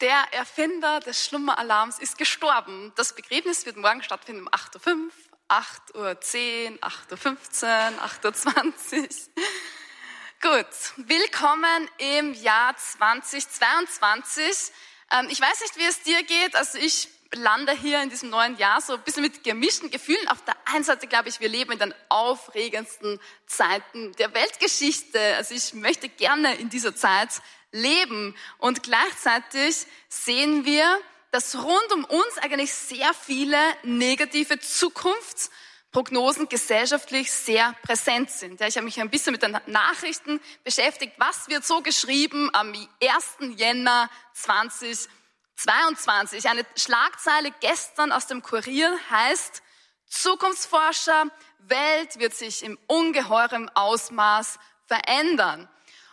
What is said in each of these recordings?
der Erfinder des Schlummeralarms ist gestorben. Das Begräbnis wird morgen stattfinden um 8.05 Uhr, 8.10 Uhr, 8.15 Uhr, 8.20 Uhr. Gut, willkommen im Jahr 2022. Ähm, ich weiß nicht, wie es dir geht. Also ich lande hier in diesem neuen Jahr so ein bisschen mit gemischten Gefühlen. Auf der einen Seite glaube ich, wir leben in den aufregendsten Zeiten der Weltgeschichte. Also ich möchte gerne in dieser Zeit leben. Und gleichzeitig sehen wir, dass rund um uns eigentlich sehr viele negative Zukunftsprognosen gesellschaftlich sehr präsent sind. Ja, ich habe mich ein bisschen mit den Nachrichten beschäftigt. Was wird so geschrieben am 1. Jänner 2022? Eine Schlagzeile gestern aus dem Kurier heißt, Zukunftsforscher, Welt wird sich im ungeheurem Ausmaß verändern.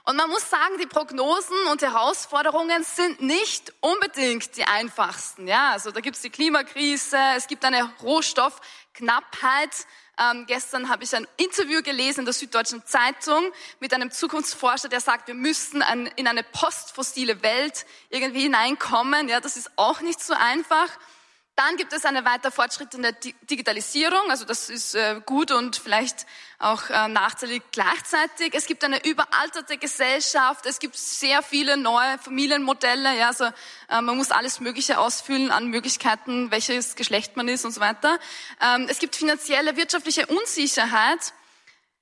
Und man muss sagen, die Prognosen und Herausforderungen sind nicht unbedingt die einfachsten. Ja, also da gibt es die Klimakrise, es gibt eine Rohstoffknappheit. Ähm, gestern habe ich ein Interview gelesen in der Süddeutschen Zeitung mit einem Zukunftsforscher, der sagt, wir müssen ein, in eine postfossile Welt irgendwie hineinkommen. Ja, das ist auch nicht so einfach. Dann gibt es eine weiter fortschrittende Digitalisierung, also das ist äh, gut und vielleicht auch äh, nachteilig gleichzeitig. Es gibt eine überalterte Gesellschaft, es gibt sehr viele neue Familienmodelle, ja, also äh, man muss alles Mögliche ausfüllen an Möglichkeiten, welches Geschlecht man ist und so weiter. Ähm, es gibt finanzielle, wirtschaftliche Unsicherheit,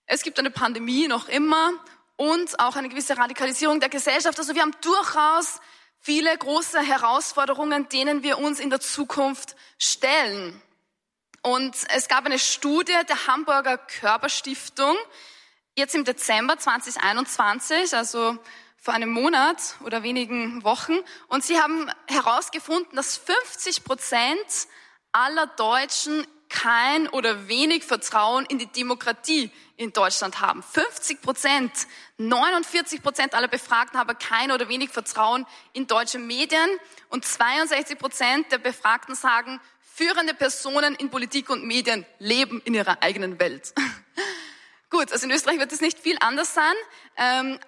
es gibt eine Pandemie noch immer und auch eine gewisse Radikalisierung der Gesellschaft. Also wir haben durchaus viele große Herausforderungen, denen wir uns in der Zukunft stellen. Und es gab eine Studie der Hamburger Körperstiftung jetzt im Dezember 2021, also vor einem Monat oder wenigen Wochen. Und sie haben herausgefunden, dass 50 Prozent aller Deutschen kein oder wenig Vertrauen in die Demokratie in Deutschland haben. 50 Prozent, 49 Prozent aller Befragten haben kein oder wenig Vertrauen in deutsche Medien und 62 Prozent der Befragten sagen, führende Personen in Politik und Medien leben in ihrer eigenen Welt. Gut, also in Österreich wird es nicht viel anders sein. Ähm,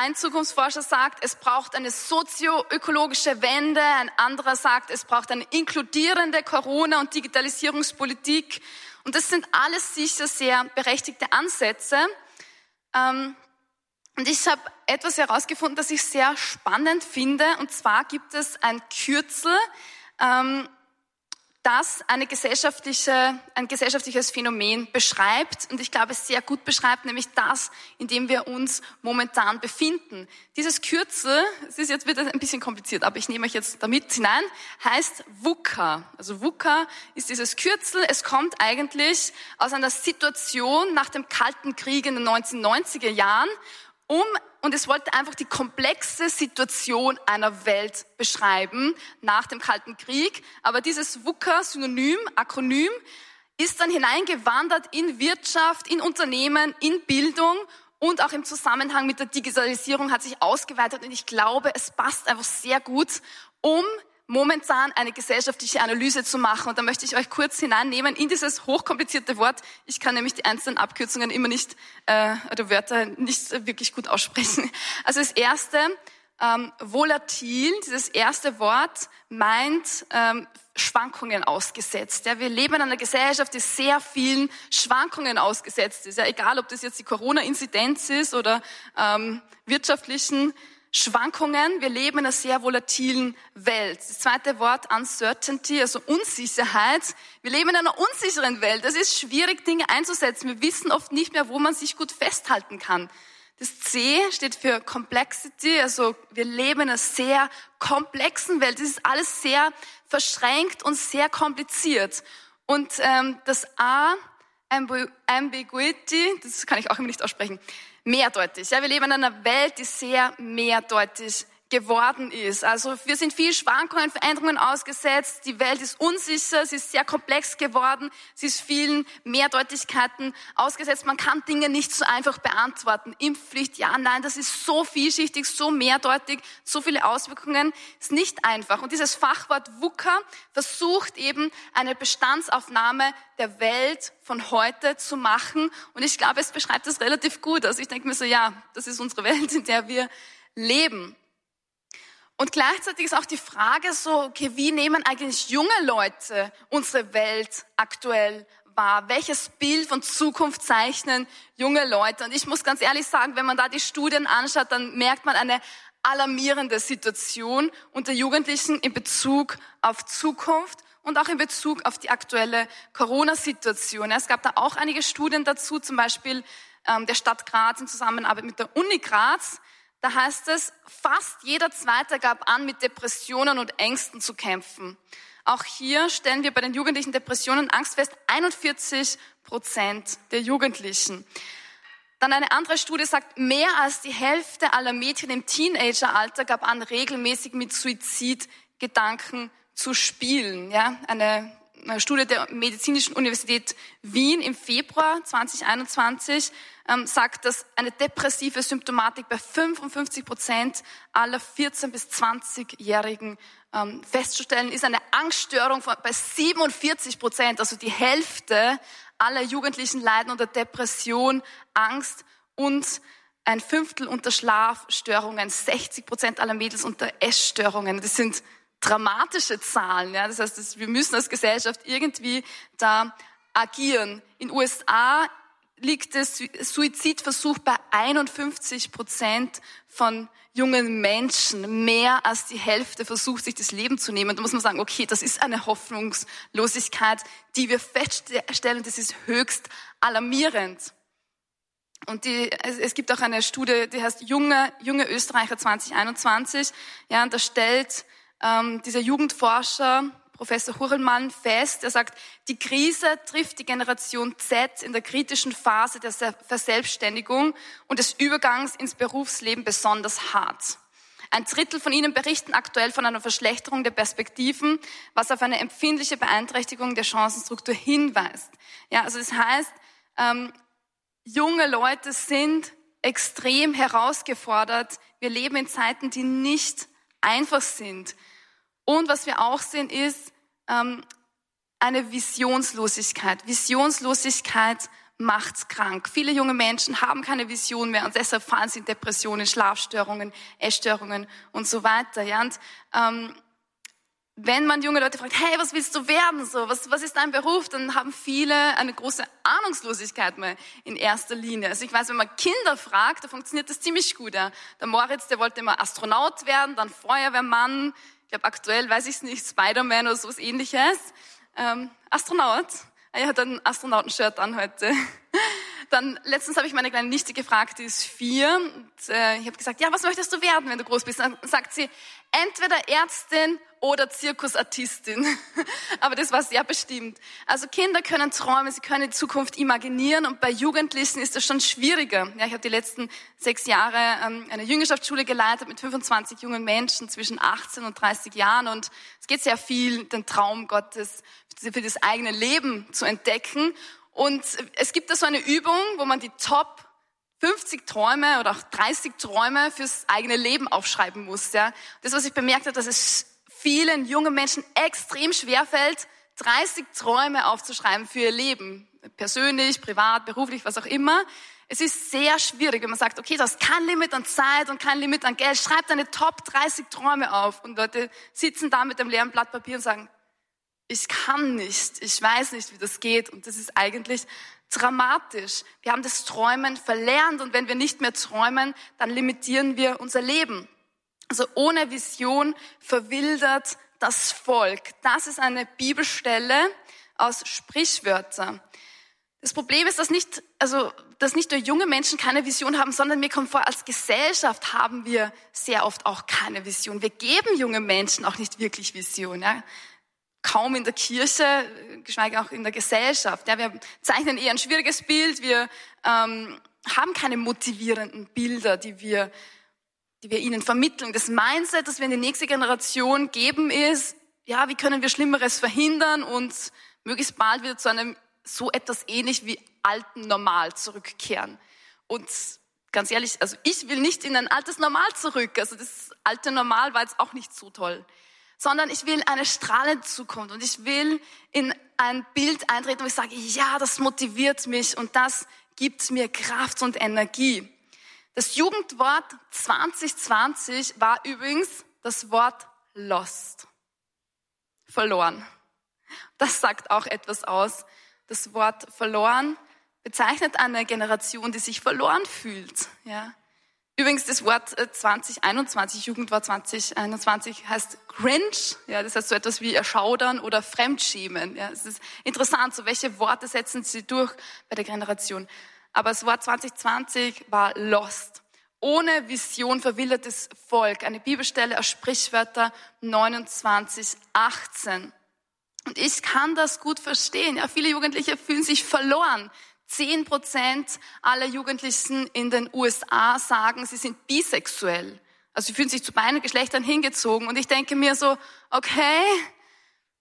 ein Zukunftsforscher sagt, es braucht eine sozioökologische Wende. Ein anderer sagt, es braucht eine inkludierende Corona- und Digitalisierungspolitik. Und das sind alles sicher sehr berechtigte Ansätze. Ähm, und ich habe etwas herausgefunden, das ich sehr spannend finde. Und zwar gibt es ein Kürzel, ähm, das eine gesellschaftliche, ein gesellschaftliches Phänomen beschreibt und ich glaube, es sehr gut beschreibt, nämlich das, in dem wir uns momentan befinden. Dieses Kürzel, es ist jetzt wieder ein bisschen kompliziert, aber ich nehme euch jetzt damit hinein, heißt VUCA. Also VUCA ist dieses Kürzel. Es kommt eigentlich aus einer Situation nach dem Kalten Krieg in den 1990er Jahren um, und es wollte einfach die komplexe Situation einer Welt beschreiben nach dem Kalten Krieg. Aber dieses VUCA-Synonym, Akronym, ist dann hineingewandert in Wirtschaft, in Unternehmen, in Bildung und auch im Zusammenhang mit der Digitalisierung hat sich ausgeweitet. Und ich glaube, es passt einfach sehr gut, um momentan eine gesellschaftliche Analyse zu machen. Und da möchte ich euch kurz hineinnehmen in dieses hochkomplizierte Wort. Ich kann nämlich die einzelnen Abkürzungen immer nicht, äh, oder Wörter nicht wirklich gut aussprechen. Also das erste, ähm, volatil, dieses erste Wort meint ähm, Schwankungen ausgesetzt. Ja, wir leben in einer Gesellschaft, die sehr vielen Schwankungen ausgesetzt ist. Ja, egal, ob das jetzt die Corona-Inzidenz ist oder ähm, wirtschaftlichen Schwankungen. Wir leben in einer sehr volatilen Welt. Das zweite Wort Uncertainty, also Unsicherheit. Wir leben in einer unsicheren Welt. Es ist schwierig, Dinge einzusetzen. Wir wissen oft nicht mehr, wo man sich gut festhalten kann. Das C steht für Complexity, also wir leben in einer sehr komplexen Welt. Es ist alles sehr verschränkt und sehr kompliziert. Und ähm, das A, Ambiguity, das kann ich auch immer nicht aussprechen, mehrdeutig. Ja, wir leben in einer Welt, die sehr mehrdeutig geworden ist. Also wir sind viel Schwankungen, Veränderungen ausgesetzt. Die Welt ist unsicher, sie ist sehr komplex geworden, sie ist vielen Mehrdeutigkeiten ausgesetzt. Man kann Dinge nicht so einfach beantworten. Impfpflicht, ja, nein, das ist so vielschichtig, so mehrdeutig, so viele Auswirkungen, ist nicht einfach. Und dieses Fachwort VUCA versucht eben eine Bestandsaufnahme der Welt von heute zu machen. Und ich glaube, es beschreibt das relativ gut. Also ich denke mir so, ja, das ist unsere Welt, in der wir leben. Und gleichzeitig ist auch die Frage so, okay, wie nehmen eigentlich junge Leute unsere Welt aktuell wahr? Welches Bild von Zukunft zeichnen junge Leute? Und ich muss ganz ehrlich sagen, wenn man da die Studien anschaut, dann merkt man eine alarmierende Situation unter Jugendlichen in Bezug auf Zukunft und auch in Bezug auf die aktuelle Corona-Situation. Es gab da auch einige Studien dazu, zum Beispiel ähm, der Stadt Graz in Zusammenarbeit mit der Uni Graz. Da heißt es, fast jeder Zweite gab an, mit Depressionen und Ängsten zu kämpfen. Auch hier stellen wir bei den Jugendlichen Depressionen Angst fest, 41 Prozent der Jugendlichen. Dann eine andere Studie sagt, mehr als die Hälfte aller Mädchen im Teenageralter gab an, regelmäßig mit Suizidgedanken zu spielen. Ja, eine, Studie der Medizinischen Universität Wien im Februar 2021 ähm, sagt, dass eine depressive Symptomatik bei 55 Prozent aller 14- bis 20-Jährigen ähm, festzustellen ist. Eine Angststörung von, bei 47 Prozent, also die Hälfte aller Jugendlichen leiden unter Depression, Angst und ein Fünftel unter Schlafstörungen, 60 Prozent aller Mädels unter Essstörungen. Das sind dramatische Zahlen. Ja? Das heißt, wir müssen als Gesellschaft irgendwie da agieren. In USA liegt der Suizidversuch bei 51 Prozent von jungen Menschen. Mehr als die Hälfte versucht, sich das Leben zu nehmen. Da muss man sagen, okay, das ist eine Hoffnungslosigkeit, die wir feststellen, das ist höchst alarmierend. Und die, es gibt auch eine Studie, die heißt Junge, junge Österreicher 2021. Ja, und da stellt ähm, dieser Jugendforscher Professor Hurlmann fest. Er sagt, die Krise trifft die Generation Z in der kritischen Phase der Verselbstständigung und des Übergangs ins Berufsleben besonders hart. Ein Drittel von ihnen berichten aktuell von einer Verschlechterung der Perspektiven, was auf eine empfindliche Beeinträchtigung der Chancenstruktur hinweist. Ja, also das heißt, ähm, junge Leute sind extrem herausgefordert. Wir leben in Zeiten, die nicht einfach sind. Und was wir auch sehen, ist ähm, eine Visionslosigkeit. Visionslosigkeit macht krank. Viele junge Menschen haben keine Vision mehr und deshalb fallen sie in Depressionen, Schlafstörungen, Essstörungen und so weiter. Ja? Und, ähm, wenn man junge Leute fragt, hey, was willst du werden? So, was, was ist dein Beruf? Dann haben viele eine große Ahnungslosigkeit mal in erster Linie. Also ich weiß, wenn man Kinder fragt, da funktioniert das ziemlich gut. Ja. Der Moritz, der wollte immer Astronaut werden, dann Feuerwehrmann, glaube aktuell, weiß ich es nicht, Spider-Man oder sowas ähnliches. Ähm, Astronaut. Er hat ein Astronautenshirt an heute. Dann letztens habe ich meine kleine Nichte gefragt, die ist vier. Und, äh, ich habe gesagt, ja, was möchtest du werden, wenn du groß bist? Dann sagt sie, entweder Ärztin oder Zirkusartistin. Aber das war sehr bestimmt. Also Kinder können träumen, sie können die Zukunft imaginieren und bei Jugendlichen ist das schon schwieriger. Ja, ich habe die letzten sechs Jahre ähm, eine Jüngerschaftsschule geleitet mit 25 jungen Menschen zwischen 18 und 30 Jahren und es geht sehr viel, den Traum Gottes für das eigene Leben zu entdecken. Und es gibt da so eine Übung, wo man die Top 50 Träume oder auch 30 Träume fürs eigene Leben aufschreiben muss. Ja. Das, was ich bemerkt habe, dass es vielen jungen Menschen extrem schwer fällt, 30 Träume aufzuschreiben für ihr Leben. Persönlich, privat, beruflich, was auch immer. Es ist sehr schwierig, wenn man sagt, okay, du hast kein Limit an Zeit und kein Limit an Geld. Schreib deine Top 30 Träume auf. Und Leute sitzen da mit dem leeren Blatt Papier und sagen, ich kann nicht, ich weiß nicht, wie das geht. Und das ist eigentlich dramatisch. Wir haben das Träumen verlernt und wenn wir nicht mehr träumen, dann limitieren wir unser Leben. Also ohne Vision verwildert das Volk. Das ist eine Bibelstelle aus Sprichwörter. Das Problem ist, dass nicht, also, dass nicht nur junge Menschen keine Vision haben, sondern mir kommt vor, als Gesellschaft haben wir sehr oft auch keine Vision. Wir geben junge Menschen auch nicht wirklich Vision. Ja? Kaum in der Kirche, geschweige auch in der Gesellschaft. Ja, wir zeichnen eher ein schwieriges Bild. Wir ähm, haben keine motivierenden Bilder, die wir, die wir ihnen vermitteln. Das Mindset, das wir in die nächste Generation geben, ist, ja, wie können wir Schlimmeres verhindern und möglichst bald wieder zu einem so etwas ähnlich wie alten Normal zurückkehren. Und ganz ehrlich, also ich will nicht in ein altes Normal zurück. Also das alte Normal war jetzt auch nicht so toll sondern ich will eine strahlende Zukunft und ich will in ein Bild eintreten, wo ich sage, ja, das motiviert mich und das gibt mir Kraft und Energie. Das Jugendwort 2020 war übrigens das Wort lost. Verloren. Das sagt auch etwas aus. Das Wort verloren bezeichnet eine Generation, die sich verloren fühlt. Ja. Übrigens, das Wort 2021, äh, Jugendwort 2021 heißt cringe. Ja, das heißt so etwas wie erschaudern oder fremdschämen. Ja, es ist interessant, so welche Worte setzen sie durch bei der Generation. Aber das Wort 2020 war lost. Ohne Vision verwildertes Volk. Eine Bibelstelle aus Sprichwörter 29, 18. Und ich kann das gut verstehen. Ja, viele Jugendliche fühlen sich verloren. Zehn Prozent aller Jugendlichen in den USA sagen, sie sind bisexuell. Also sie fühlen sich zu beiden Geschlechtern hingezogen. Und ich denke mir so, okay,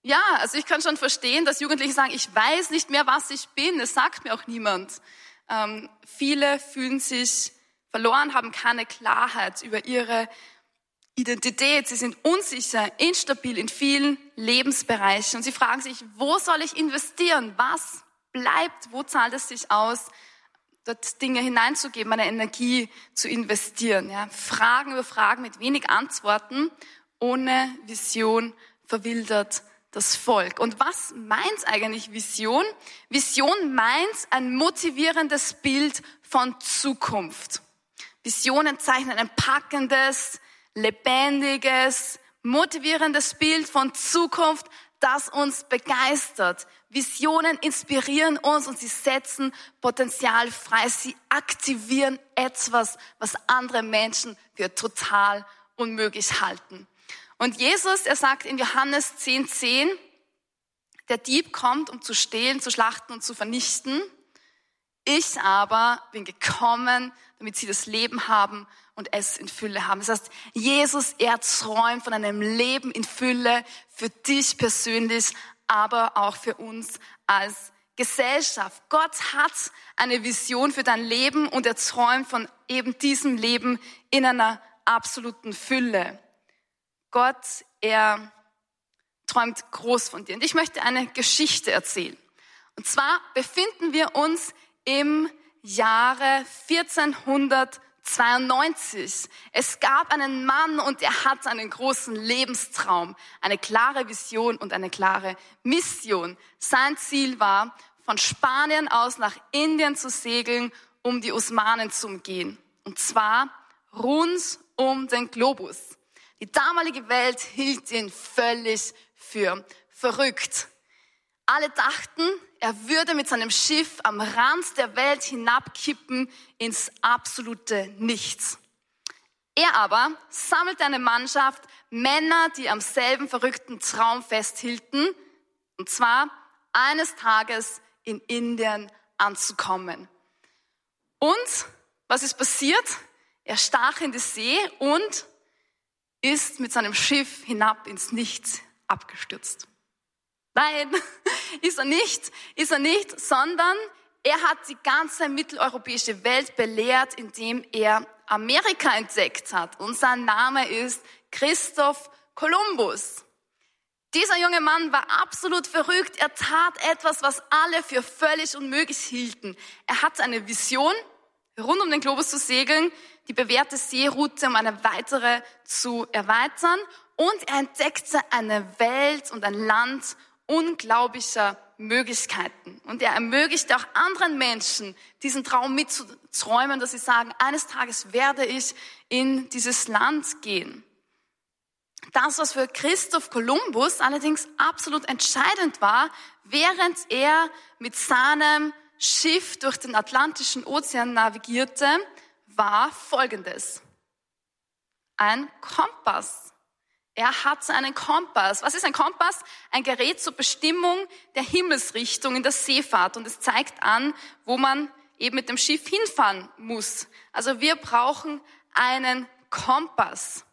ja, also ich kann schon verstehen, dass Jugendliche sagen, ich weiß nicht mehr, was ich bin. Es sagt mir auch niemand. Ähm, viele fühlen sich verloren, haben keine Klarheit über ihre Identität. Sie sind unsicher, instabil in vielen Lebensbereichen und sie fragen sich, wo soll ich investieren? Was bleibt? Wo zahlt es sich aus? dort Dinge hineinzugeben, meine Energie zu investieren. Ja? Fragen über Fragen mit wenig Antworten, ohne Vision verwildert das Volk. Und was meint eigentlich Vision? Vision meint ein motivierendes Bild von Zukunft. Visionen zeichnen ein packendes, lebendiges, motivierendes Bild von Zukunft, das uns begeistert. Visionen inspirieren uns und sie setzen Potenzial frei. Sie aktivieren etwas, was andere Menschen für total unmöglich halten. Und Jesus, er sagt in Johannes 10, 10, der Dieb kommt, um zu stehlen, zu schlachten und zu vernichten. Ich aber bin gekommen, damit sie das Leben haben und es in Fülle haben. Das heißt, Jesus, er träumt von einem Leben in Fülle für dich persönlich, aber auch für uns als Gesellschaft. Gott hat eine Vision für dein Leben und er träumt von eben diesem Leben in einer absoluten Fülle. Gott, er träumt groß von dir. Und ich möchte eine Geschichte erzählen. Und zwar befinden wir uns im Jahre 1492. Es gab einen Mann und er hat einen großen Lebenstraum, eine klare Vision und eine klare Mission. Sein Ziel war, von Spanien aus nach Indien zu segeln, um die Osmanen zu umgehen. Und zwar rund um den Globus. Die damalige Welt hielt ihn völlig für verrückt. Alle dachten, er würde mit seinem Schiff am Rand der Welt hinabkippen ins absolute Nichts. Er aber sammelte eine Mannschaft Männer, die am selben verrückten Traum festhielten, und zwar eines Tages in Indien anzukommen. Und was ist passiert? Er stach in die See und ist mit seinem Schiff hinab ins Nichts abgestürzt. Nein, ist er nicht, ist er nicht, sondern er hat die ganze mitteleuropäische Welt belehrt, indem er Amerika entdeckt hat. Und sein Name ist Christoph Kolumbus. Dieser junge Mann war absolut verrückt. Er tat etwas, was alle für völlig unmöglich hielten. Er hatte eine Vision, rund um den Globus zu segeln, die bewährte Seeroute um eine weitere zu erweitern. Und er entdeckte eine Welt und ein Land unglaublicher Möglichkeiten. Und er ermöglicht auch anderen Menschen, diesen Traum mitzuträumen, dass sie sagen, eines Tages werde ich in dieses Land gehen. Das, was für Christoph Kolumbus allerdings absolut entscheidend war, während er mit seinem Schiff durch den Atlantischen Ozean navigierte, war Folgendes. Ein Kompass. Er hat einen Kompass. Was ist ein Kompass? Ein Gerät zur Bestimmung der Himmelsrichtung in der Seefahrt. Und es zeigt an, wo man eben mit dem Schiff hinfahren muss. Also wir brauchen einen Kompass.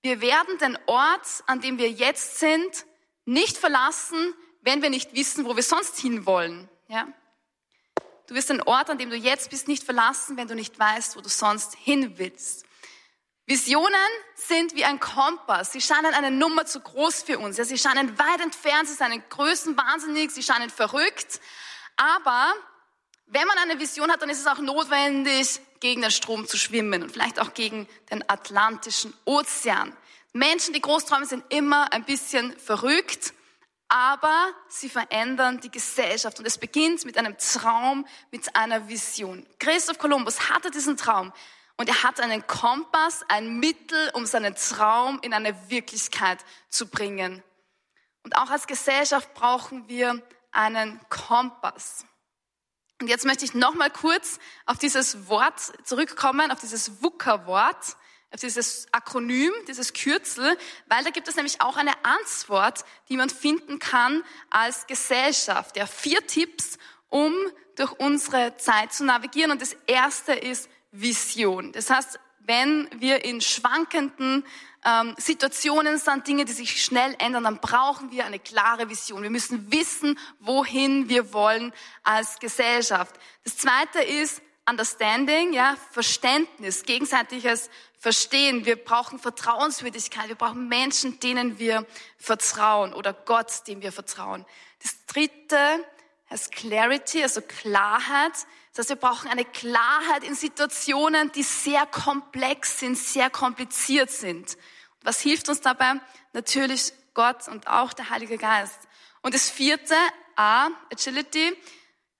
Wir werden den Ort, an dem wir jetzt sind, nicht verlassen, wenn wir nicht wissen, wo wir sonst hinwollen. Ja? Du wirst den Ort, an dem du jetzt bist, nicht verlassen, wenn du nicht weißt, wo du sonst hin willst. Visionen sind wie ein Kompass. Sie scheinen eine Nummer zu groß für uns. Ja, sie scheinen weit entfernt, sie scheinen größenwahnsinnig, sie scheinen verrückt. Aber wenn man eine Vision hat, dann ist es auch notwendig, gegen den Strom zu schwimmen und vielleicht auch gegen den Atlantischen Ozean. Menschen, die Großträume sind immer ein bisschen verrückt, aber sie verändern die Gesellschaft. Und es beginnt mit einem Traum, mit einer Vision. Christoph Kolumbus hatte diesen Traum und er hat einen Kompass, ein Mittel, um seinen Traum in eine Wirklichkeit zu bringen. Und auch als Gesellschaft brauchen wir einen Kompass. Und jetzt möchte ich noch mal kurz auf dieses Wort zurückkommen, auf dieses VUCA-Wort, auf dieses Akronym, dieses Kürzel, weil da gibt es nämlich auch eine Antwort, die man finden kann als Gesellschaft. Ja, vier Tipps, um durch unsere Zeit zu navigieren. Und das erste ist Vision. Das heißt, wenn wir in schwankenden ähm, Situationen sind, Dinge, die sich schnell ändern, dann brauchen wir eine klare Vision. Wir müssen wissen, wohin wir wollen als Gesellschaft. Das Zweite ist Understanding, ja, Verständnis, gegenseitiges Verstehen. Wir brauchen Vertrauenswürdigkeit. Wir brauchen Menschen, denen wir vertrauen oder Gott, dem wir vertrauen. Das Dritte heißt Clarity, also Klarheit. Das heißt, wir brauchen eine Klarheit in Situationen, die sehr komplex sind, sehr kompliziert sind. Was hilft uns dabei? Natürlich Gott und auch der Heilige Geist. Und das vierte, A, Agility,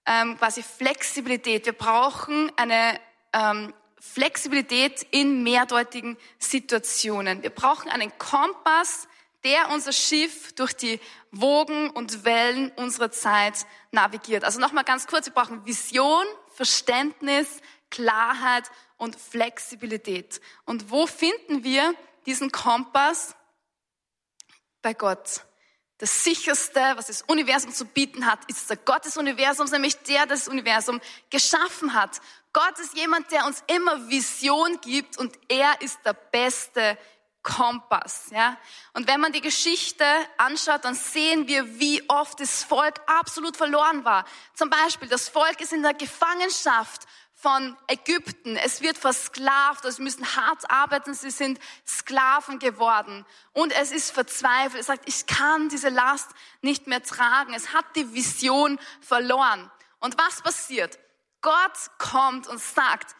ähm, quasi Flexibilität. Wir brauchen eine ähm, Flexibilität in mehrdeutigen Situationen. Wir brauchen einen Kompass, der unser Schiff durch die Wogen und Wellen unserer Zeit navigiert. Also nochmal ganz kurz, wir brauchen Vision, Verständnis, Klarheit und Flexibilität. Und wo finden wir diesen Kompass? Bei Gott. Das sicherste, was das Universum zu bieten hat, ist der Gott des Universums, nämlich der, der das Universum geschaffen hat. Gott ist jemand, der uns immer Vision gibt und er ist der beste Kompass, ja. Und wenn man die Geschichte anschaut, dann sehen wir, wie oft das Volk absolut verloren war. Zum Beispiel, das Volk ist in der Gefangenschaft von Ägypten. Es wird versklavt, sie müssen hart arbeiten, sie sind Sklaven geworden. Und es ist verzweifelt. Es sagt, ich kann diese Last nicht mehr tragen. Es hat die Vision verloren. Und was passiert? Gott kommt und sagt,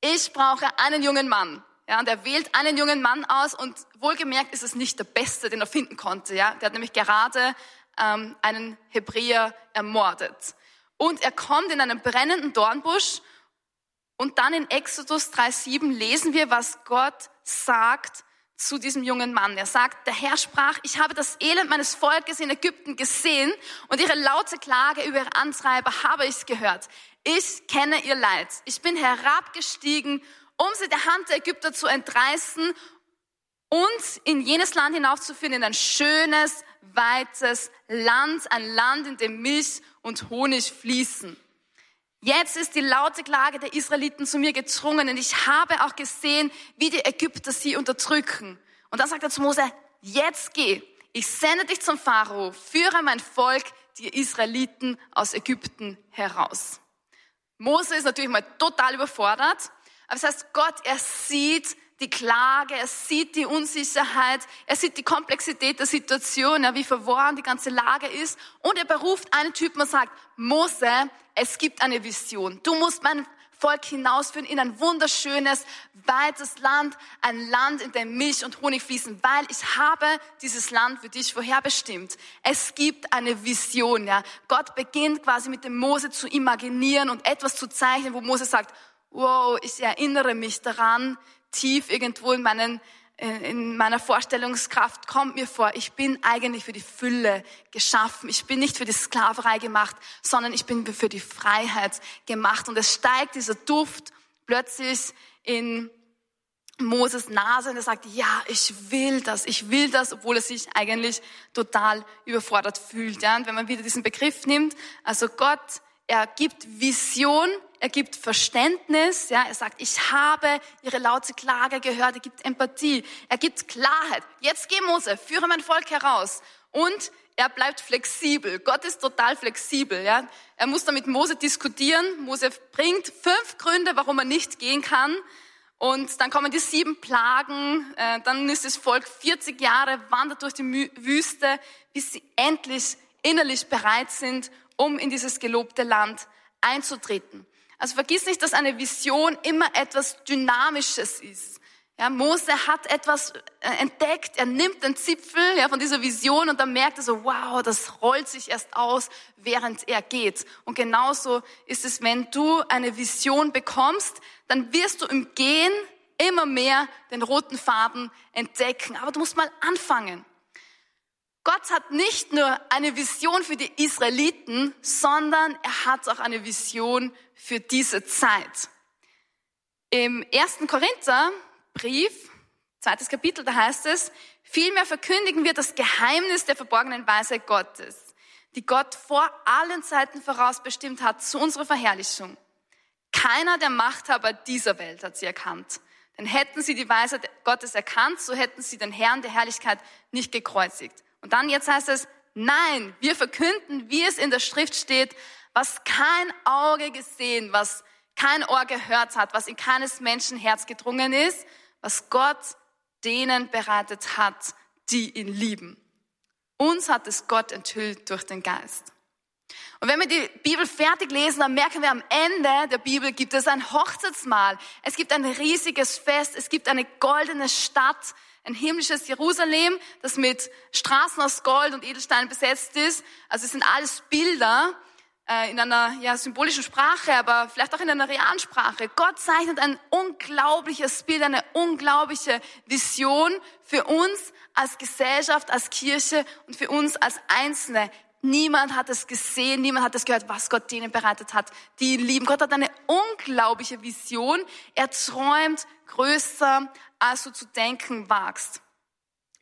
ich brauche einen jungen Mann. Ja, und er wählt einen jungen Mann aus und wohlgemerkt ist es nicht der Beste, den er finden konnte. Ja, der hat nämlich gerade ähm, einen Hebräer ermordet. Und er kommt in einen brennenden Dornbusch und dann in Exodus 3,7 lesen wir, was Gott sagt zu diesem jungen Mann. Er sagt, der Herr sprach, ich habe das Elend meines Volkes in Ägypten gesehen und ihre laute Klage über ihre Antreiber habe ich gehört. Ich kenne ihr Leid. Ich bin herabgestiegen um sie der Hand der Ägypter zu entreißen und in jenes Land hinaufzuführen, in ein schönes, weites Land, ein Land, in dem Milch und Honig fließen. Jetzt ist die laute Klage der Israeliten zu mir gedrungen und ich habe auch gesehen, wie die Ägypter sie unterdrücken. Und dann sagt er zu Mose, jetzt geh, ich sende dich zum Pharao, führe mein Volk, die Israeliten aus Ägypten heraus. Mose ist natürlich mal total überfordert aber das heißt, Gott, er sieht die Klage, er sieht die Unsicherheit, er sieht die Komplexität der Situation, ja, wie verworren die ganze Lage ist. Und er beruft einen Typen und sagt, Mose, es gibt eine Vision. Du musst mein Volk hinausführen in ein wunderschönes, weites Land, ein Land, in dem Milch und Honig fließen, weil ich habe dieses Land für dich vorherbestimmt. Es gibt eine Vision, ja. Gott beginnt quasi mit dem Mose zu imaginieren und etwas zu zeichnen, wo Mose sagt, wow, ich erinnere mich daran, tief irgendwo in, meinen, in meiner Vorstellungskraft kommt mir vor, ich bin eigentlich für die Fülle geschaffen. Ich bin nicht für die Sklaverei gemacht, sondern ich bin für die Freiheit gemacht. Und es steigt dieser Duft plötzlich in Moses Nase und er sagt, ja, ich will das, ich will das, obwohl er sich eigentlich total überfordert fühlt. Ja? Und wenn man wieder diesen Begriff nimmt, also Gott, er gibt Vision, er gibt Verständnis, ja, er sagt, ich habe ihre laute Klage gehört, er gibt Empathie, er gibt Klarheit. Jetzt geh Mose, führe mein Volk heraus. Und er bleibt flexibel. Gott ist total flexibel, ja. Er muss dann mit Mose diskutieren. Mose bringt fünf Gründe, warum er nicht gehen kann. Und dann kommen die sieben Plagen, äh, dann ist das Volk 40 Jahre, wandert durch die Wüste, bis sie endlich innerlich bereit sind, um in dieses gelobte Land einzutreten. Also vergiss nicht, dass eine Vision immer etwas Dynamisches ist. Ja, Mose hat etwas äh, entdeckt, er nimmt den Zipfel ja, von dieser Vision und dann merkt er so, wow, das rollt sich erst aus, während er geht. Und genauso ist es, wenn du eine Vision bekommst, dann wirst du im Gehen immer mehr den roten Faden entdecken. Aber du musst mal anfangen. Gott hat nicht nur eine Vision für die Israeliten, sondern er hat auch eine Vision für diese Zeit. Im ersten Korintherbrief, zweites Kapitel, da heißt es, vielmehr verkündigen wir das Geheimnis der verborgenen Weisheit Gottes, die Gott vor allen Zeiten vorausbestimmt hat zu unserer Verherrlichung. Keiner der Machthaber dieser Welt hat sie erkannt. Denn hätten sie die Weisheit Gottes erkannt, so hätten sie den Herrn der Herrlichkeit nicht gekreuzigt. Und dann jetzt heißt es, nein, wir verkünden, wie es in der Schrift steht, was kein Auge gesehen, was kein Ohr gehört hat, was in keines Menschen Herz gedrungen ist, was Gott denen bereitet hat, die ihn lieben. Uns hat es Gott enthüllt durch den Geist. Und wenn wir die Bibel fertig lesen, dann merken wir am Ende der Bibel gibt es ein Hochzeitsmahl. Es gibt ein riesiges Fest. Es gibt eine goldene Stadt ein himmlisches Jerusalem, das mit Straßen aus Gold und Edelsteinen besetzt ist. Also es sind alles Bilder äh, in einer ja, symbolischen Sprache, aber vielleicht auch in einer realen Sprache. Gott zeichnet ein unglaubliches Bild, eine unglaubliche Vision für uns als Gesellschaft, als Kirche und für uns als Einzelne. Niemand hat es gesehen, niemand hat es gehört, was Gott denen bereitet hat, die ihn lieben. Gott hat eine unglaubliche Vision. Er träumt größer, als du zu denken wagst.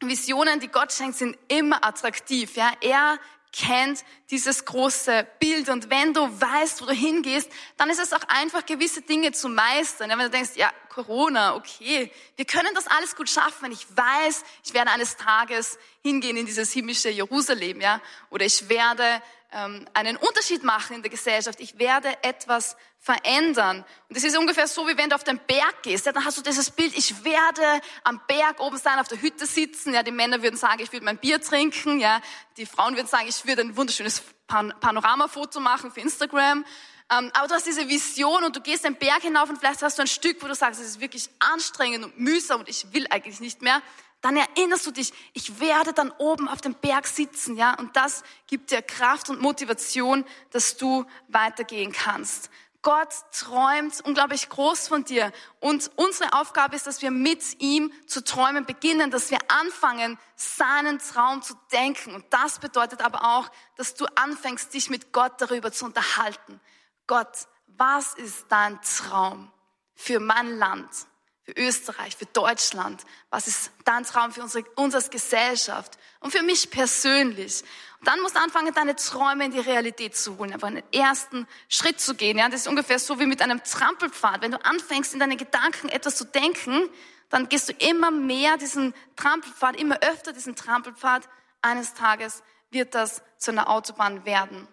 Visionen, die Gott schenkt, sind immer attraktiv. Ja, er kennt dieses große Bild und wenn du weißt, wo du hingehst, dann ist es auch einfach gewisse Dinge zu meistern. Ja, wenn du denkst, ja, Corona, okay, wir können das alles gut schaffen, wenn ich weiß, ich werde eines Tages hingehen in dieses himmlische Jerusalem, ja, oder ich werde einen Unterschied machen in der Gesellschaft. Ich werde etwas verändern. Und es ist ungefähr so, wie wenn du auf den Berg gehst. Ja, dann hast du dieses Bild, ich werde am Berg oben sein, auf der Hütte sitzen. Ja, die Männer würden sagen, ich würde mein Bier trinken. Ja, die Frauen würden sagen, ich würde ein wunderschönes Pan Panoramafoto machen für Instagram. Ähm, aber du hast diese Vision und du gehst den Berg hinauf und vielleicht hast du ein Stück, wo du sagst, es ist wirklich anstrengend und mühsam und ich will eigentlich nicht mehr dann erinnerst du dich, ich werde dann oben auf dem Berg sitzen, ja, und das gibt dir Kraft und Motivation, dass du weitergehen kannst. Gott träumt unglaublich groß von dir und unsere Aufgabe ist, dass wir mit ihm zu träumen beginnen, dass wir anfangen, seinen Traum zu denken. Und das bedeutet aber auch, dass du anfängst, dich mit Gott darüber zu unterhalten. Gott, was ist dein Traum für mein Land? Für Österreich, für Deutschland? Was ist dein Traum für unsere, unsere Gesellschaft und für mich persönlich? Und dann musst du anfangen, deine Träume in die Realität zu holen, aber einen ersten Schritt zu gehen. Ja, das ist ungefähr so wie mit einem Trampelpfad. Wenn du anfängst, in deinen Gedanken etwas zu denken, dann gehst du immer mehr diesen Trampelpfad, immer öfter diesen Trampelpfad. Eines Tages wird das zu einer Autobahn werden.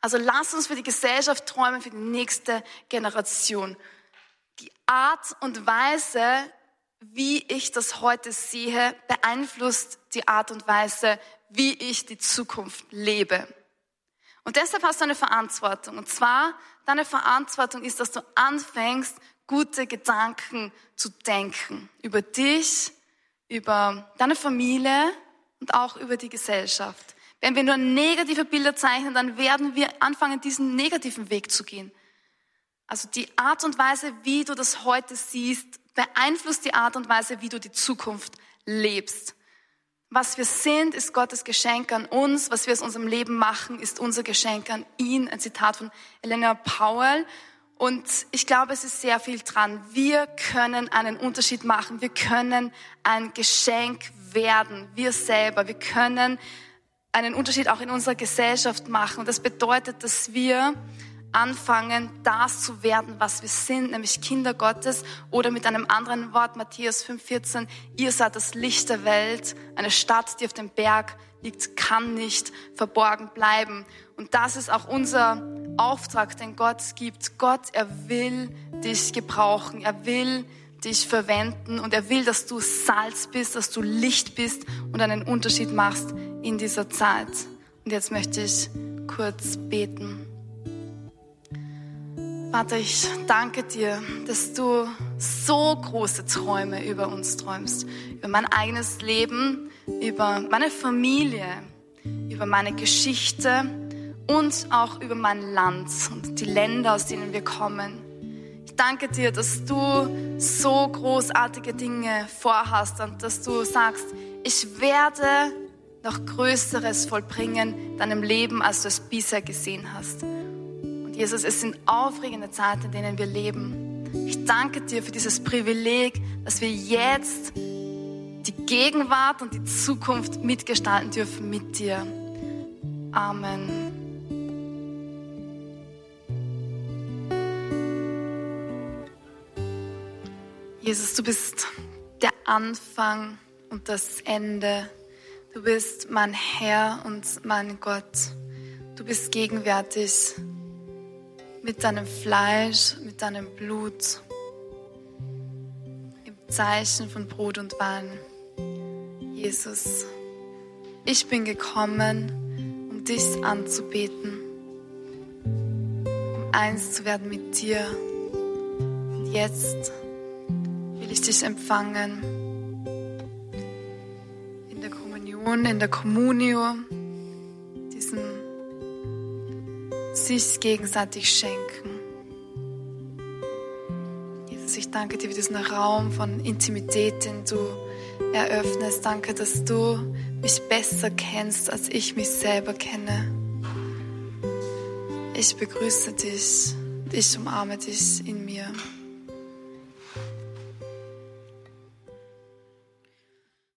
Also lass uns für die Gesellschaft träumen, für die nächste Generation die Art und Weise, wie ich das heute sehe, beeinflusst die Art und Weise, wie ich die Zukunft lebe. Und deshalb hast du eine Verantwortung. Und zwar, deine Verantwortung ist, dass du anfängst, gute Gedanken zu denken. Über dich, über deine Familie und auch über die Gesellschaft. Wenn wir nur negative Bilder zeichnen, dann werden wir anfangen, diesen negativen Weg zu gehen. Also die Art und Weise, wie du das heute siehst, beeinflusst die Art und Weise, wie du die Zukunft lebst. Was wir sind, ist Gottes Geschenk an uns. Was wir aus unserem Leben machen, ist unser Geschenk an ihn. Ein Zitat von Elena Powell. Und ich glaube, es ist sehr viel dran. Wir können einen Unterschied machen. Wir können ein Geschenk werden. Wir selber. Wir können einen Unterschied auch in unserer Gesellschaft machen. Und das bedeutet, dass wir anfangen, das zu werden, was wir sind, nämlich Kinder Gottes oder mit einem anderen Wort, Matthäus 5,14, ihr seid das Licht der Welt, eine Stadt, die auf dem Berg liegt, kann nicht verborgen bleiben. Und das ist auch unser Auftrag, den Gott gibt. Gott, er will dich gebrauchen, er will dich verwenden und er will, dass du Salz bist, dass du Licht bist und einen Unterschied machst in dieser Zeit. Und jetzt möchte ich kurz beten. Vater, ich danke dir, dass du so große Träume über uns träumst, über mein eigenes Leben, über meine Familie, über meine Geschichte und auch über mein Land und die Länder, aus denen wir kommen. Ich danke dir, dass du so großartige Dinge vorhast und dass du sagst, ich werde noch Größeres vollbringen in deinem Leben, als du es bisher gesehen hast. Jesus, es sind aufregende Zeiten, in denen wir leben. Ich danke dir für dieses Privileg, dass wir jetzt die Gegenwart und die Zukunft mitgestalten dürfen mit dir. Amen. Jesus, du bist der Anfang und das Ende. Du bist mein Herr und mein Gott. Du bist gegenwärtig mit deinem Fleisch, mit deinem Blut, im Zeichen von Brot und Wein. Jesus, ich bin gekommen, um dich anzubeten, um eins zu werden mit dir. Und jetzt will ich dich empfangen in der Kommunion, in der Communio, diesen sich gegenseitig schenken. Jesus, ich danke dir für diesen Raum von Intimität, den du eröffnest. Danke, dass du mich besser kennst, als ich mich selber kenne. Ich begrüße dich, ich umarme dich in mir.